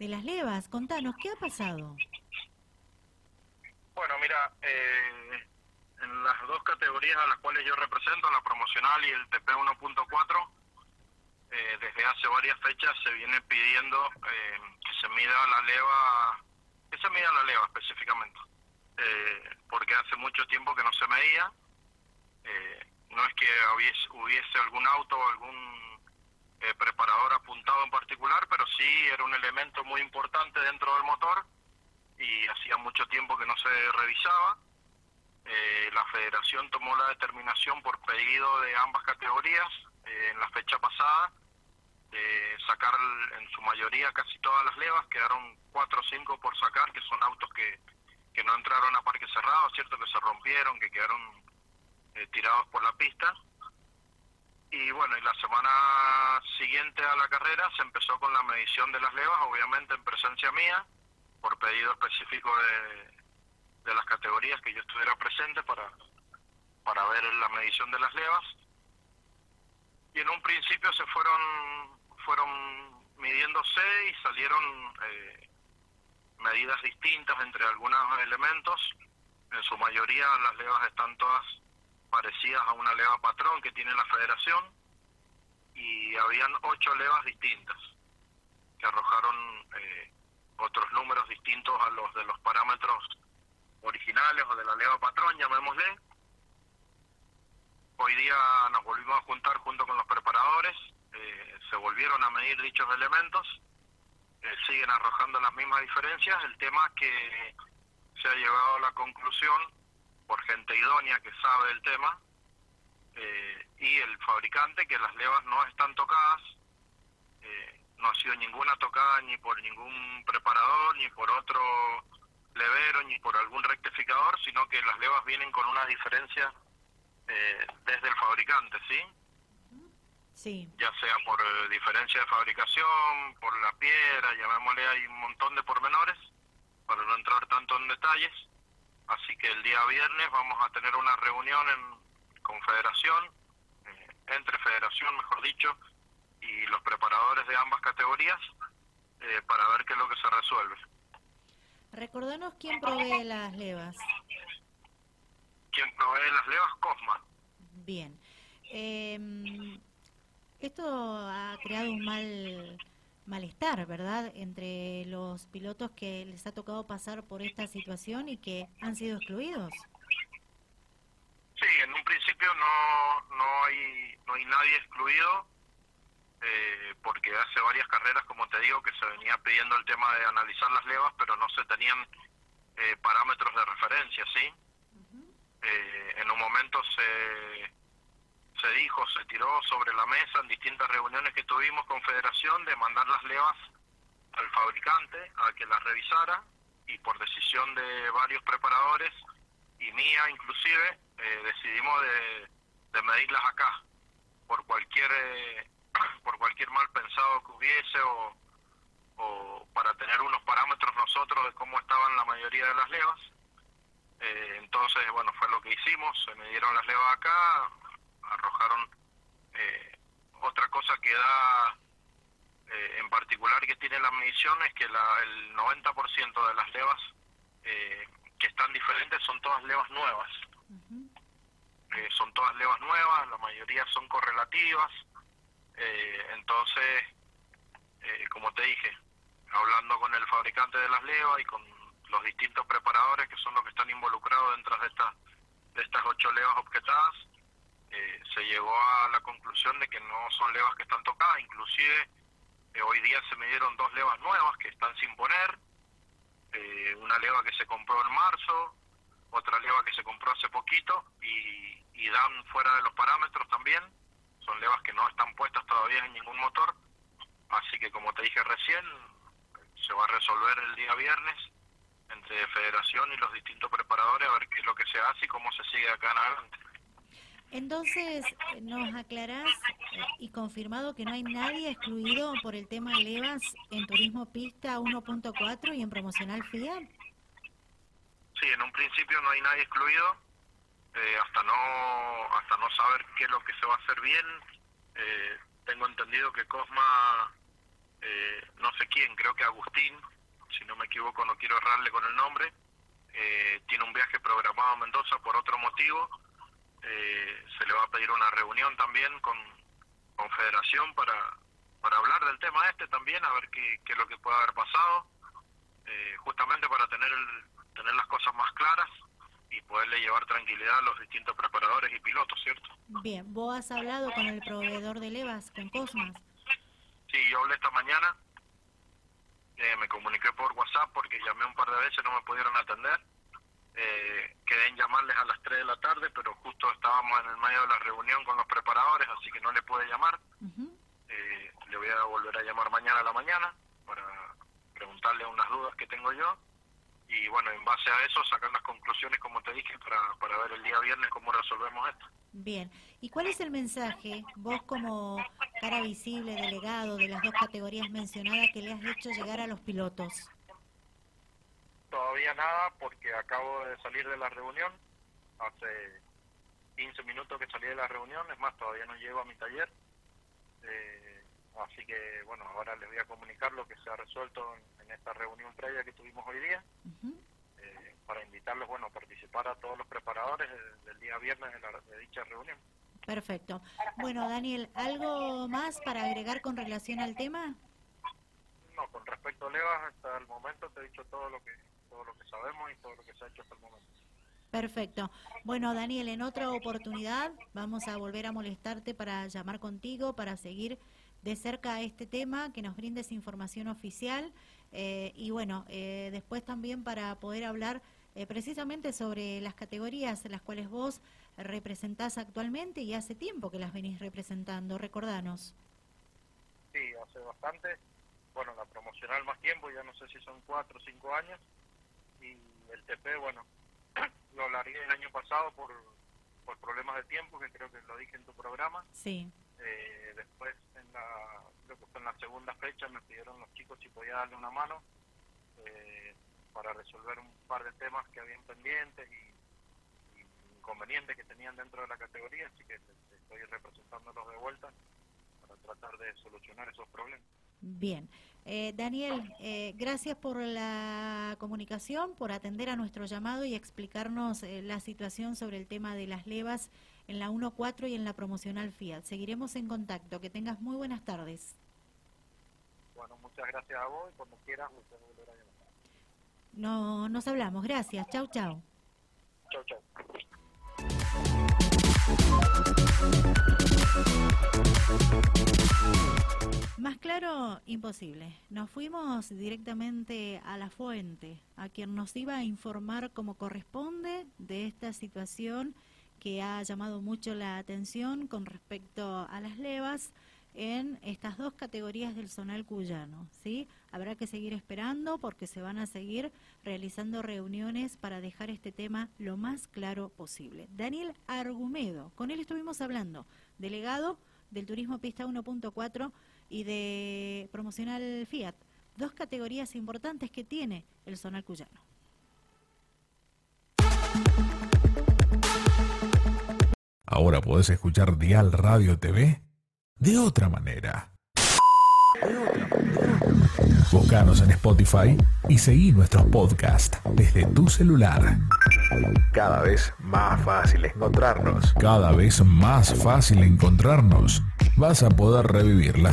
de las levas. Contanos, ¿qué ha pasado? Bueno, mira, eh, en las dos categorías a las cuales yo represento, la promocional y el TP 1.4, eh, desde hace varias fechas se viene pidiendo eh, que se mida la leva, que se mida la leva específicamente, eh, porque hace mucho tiempo que no se medía, no es que hubiese, hubiese algún auto o algún preparador apuntado en particular, pero sí era un elemento muy importante dentro del motor y hacía mucho tiempo que no se revisaba. la federación tomó la determinación por pedido de ambas categorías en la fecha pasada de sacar en su mayoría casi todas las levas, quedaron cuatro o cinco por sacar, que son autos que, que no entraron a parque cerrado, cierto que se rompieron, que quedaron eh, tirados por la pista. Y bueno, y la semana siguiente a la carrera se empezó con la medición de las levas, obviamente en presencia mía, por pedido específico de, de las categorías que yo estuviera presente para, para ver la medición de las levas. Y en un principio se fueron fueron midiéndose y salieron eh, medidas distintas entre algunos elementos. En su mayoría las levas están todas parecidas a una leva patrón que tiene la federación y habían ocho levas distintas que arrojaron eh, otros números distintos a los de los parámetros originales o de la leva patrón, llamémosle. Hoy día nos volvimos a juntar junto con los preparadores eh, se volvieron a medir dichos elementos, eh, siguen arrojando las mismas diferencias, el tema es que se ha llegado a la conclusión por gente idónea que sabe el tema eh, y el fabricante que las levas no están tocadas, no ha sido ninguna tocada ni por ningún preparador, ni por otro levero, ni por algún rectificador, sino que las levas vienen con una diferencia desde el fabricante, ¿sí? Ya sea por eh, diferencia de fabricación, por la piedra, llamémosle, hay un montón de pormenores, para no entrar tanto en detalles. Así que el día viernes vamos a tener una reunión en Confederación, eh, entre Federación, mejor dicho, y los preparadores de ambas categorías, eh, para ver qué es lo que se resuelve. Recordanos quién provee las levas. ¿Quién provee las levas? Cosma. Bien. Eh, esto ha creado un mal malestar, ¿verdad?, entre los pilotos que les ha tocado pasar por esta situación y que han sido excluidos. Sí, en un principio no, no, hay, no hay nadie excluido, eh, porque hace varias carreras, como te digo, que se venía pidiendo el tema de analizar las levas, pero no se tenían eh, parámetros de referencia, ¿sí? Eh, en un momento se se dijo, se tiró sobre la mesa en distintas reuniones que tuvimos con Federación de mandar las levas al fabricante a que las revisara y por decisión de varios preparadores y mía inclusive eh, decidimos de, medirlas acá por cualquier eh, por cualquier mal pensado que hubiese o, para tener unos parámetros nosotros de cómo estaban la mayoría de las levas. Eh, entonces bueno fue lo que hicimos se midieron las levas acá arrojaron eh, otra cosa que da eh, en la medición es que la, el 90% de las levas eh, que están diferentes son todas levas nuevas. son todas levas nuevas, la mayoría son correlativas. entonces, como te dije, hablando con el fabricante de las levas y con los distintos preparadores que son los que están involucrados dentro de estas de estas ocho levas objetadas, eh, se llegó a la conclusión de que no son levas que están tocadas, inclusive eh, hoy día se me dieron dos levas nuevas que están sin poner, eh, una leva que se compró en marzo, otra leva que se compró hace poquito y, y dan fuera de los parámetros también, son levas que no están puestas todavía en ningún motor, así que como te dije recién, se va a resolver el día viernes entre Federación y los distintos preparadores a ver qué es lo que se hace y cómo se sigue acá en adelante. Entonces, ¿nos aclarás y confirmado que no hay nadie excluido por el tema levas en Turismo Pista 1.4 y en Promocional FIA? Sí, en un principio no hay nadie excluido, eh, hasta no hasta no saber qué es lo que se va a hacer bien. Eh, tengo entendido que Cosma eh, no sé quién, creo que Agustín, si no me equivoco, no quiero errarle con el nombre, eh, tiene un viaje programado a Mendoza por otro motivo. Eh, se le va a pedir una reunión también con, con Federación para, para hablar del tema este también, a ver qué, qué es lo que puede haber pasado, eh, justamente para tener, el, tener las cosas más claras y poderle llevar tranquilidad a los distintos preparadores y pilotos, ¿cierto? Bien, ¿vos has hablado con el proveedor de levas, con Cosmas? Sí, yo hablé esta mañana, eh, me comuniqué por WhatsApp porque llamé un par de veces, no me pudieron atender. Eh, quedé en llamarles a las 3 de la tarde, estábamos en el medio de la reunión con los preparadores, así que no le pude llamar. eh, le voy a volver a llamar mañana a la mañana para preguntarle unas dudas que tengo yo y bueno, en base a eso sacar las conclusiones, como te dije, para, para ver el día viernes cómo resolvemos esto. Bien, ¿y cuál es el mensaje, vos como cara visible, delegado de las dos categorías mencionadas, que le has hecho llegar a los pilotos? Todavía nada, porque acabo de salir de la reunión, hace 15 minutos que salí de la reunión, es más, todavía no llego a mi taller. Eh, así que, bueno, ahora les voy a comunicar lo que se ha resuelto en, en esta reunión previa que tuvimos hoy día, eh, para invitarlos, bueno, a participar a todos los preparadores del, del día viernes de, la, de dicha reunión. Perfecto. Bueno, Daniel, ¿algo más para agregar con relación al tema? No, con respecto a Levas, hasta el momento te he dicho todo lo que todo lo que sabemos y todo lo que se ha hecho hasta el momento. Perfecto. Bueno, Daniel, en otra oportunidad vamos a volver a molestarte para llamar contigo, para seguir de cerca este tema, que nos brindes información oficial eh, y bueno, eh, después también para poder hablar eh, precisamente sobre las categorías en las cuales vos representás actualmente y hace tiempo que las venís representando. Recordanos. Sí, hace bastante. Bueno, la promocional más tiempo, ya no sé si son cuatro o cinco años. Y el TP, bueno, lo largué el año pasado por, por problemas de tiempo, que creo que lo dije en tu programa. Sí. Eh, después, en la, creo que fue en la segunda fecha, me pidieron los chicos si podía darle una mano eh, para resolver un par de temas que habían pendientes y, y inconvenientes que tenían dentro de la categoría, así que estoy representándolos de vuelta para tratar de solucionar esos problemas. Bien. Eh, Daniel, eh, gracias por la comunicación, por atender a nuestro llamado y explicarnos eh, la situación sobre el tema de las levas en la 1.4 y en la promocional Fiat. Seguiremos en contacto. Que tengas muy buenas tardes. Bueno, muchas gracias a vos y cuando quieras me puedes volver a llamar. No, nos hablamos. Gracias. Chau, chau. Chau, chau. Claro, imposible. Nos fuimos directamente a la fuente, a quien nos iba a informar como corresponde de esta situación que ha llamado mucho la atención con respecto a las levas en estas dos categorías del zonal cuyano. ¿sí? Habrá que seguir esperando porque se van a seguir realizando reuniones para dejar este tema lo más claro posible. Daniel Argumedo, con él estuvimos hablando, delegado del Turismo Pista 1.4 y de Promocional Fiat, dos categorías importantes que tiene el zonal cuyano. Ahora podés escuchar Dial Radio TV de otra manera. Búscanos en Spotify y seguí nuestros podcasts desde tu celular. Cada vez más fácil encontrarnos. Cada vez más fácil encontrarnos. Vas a poder revivir las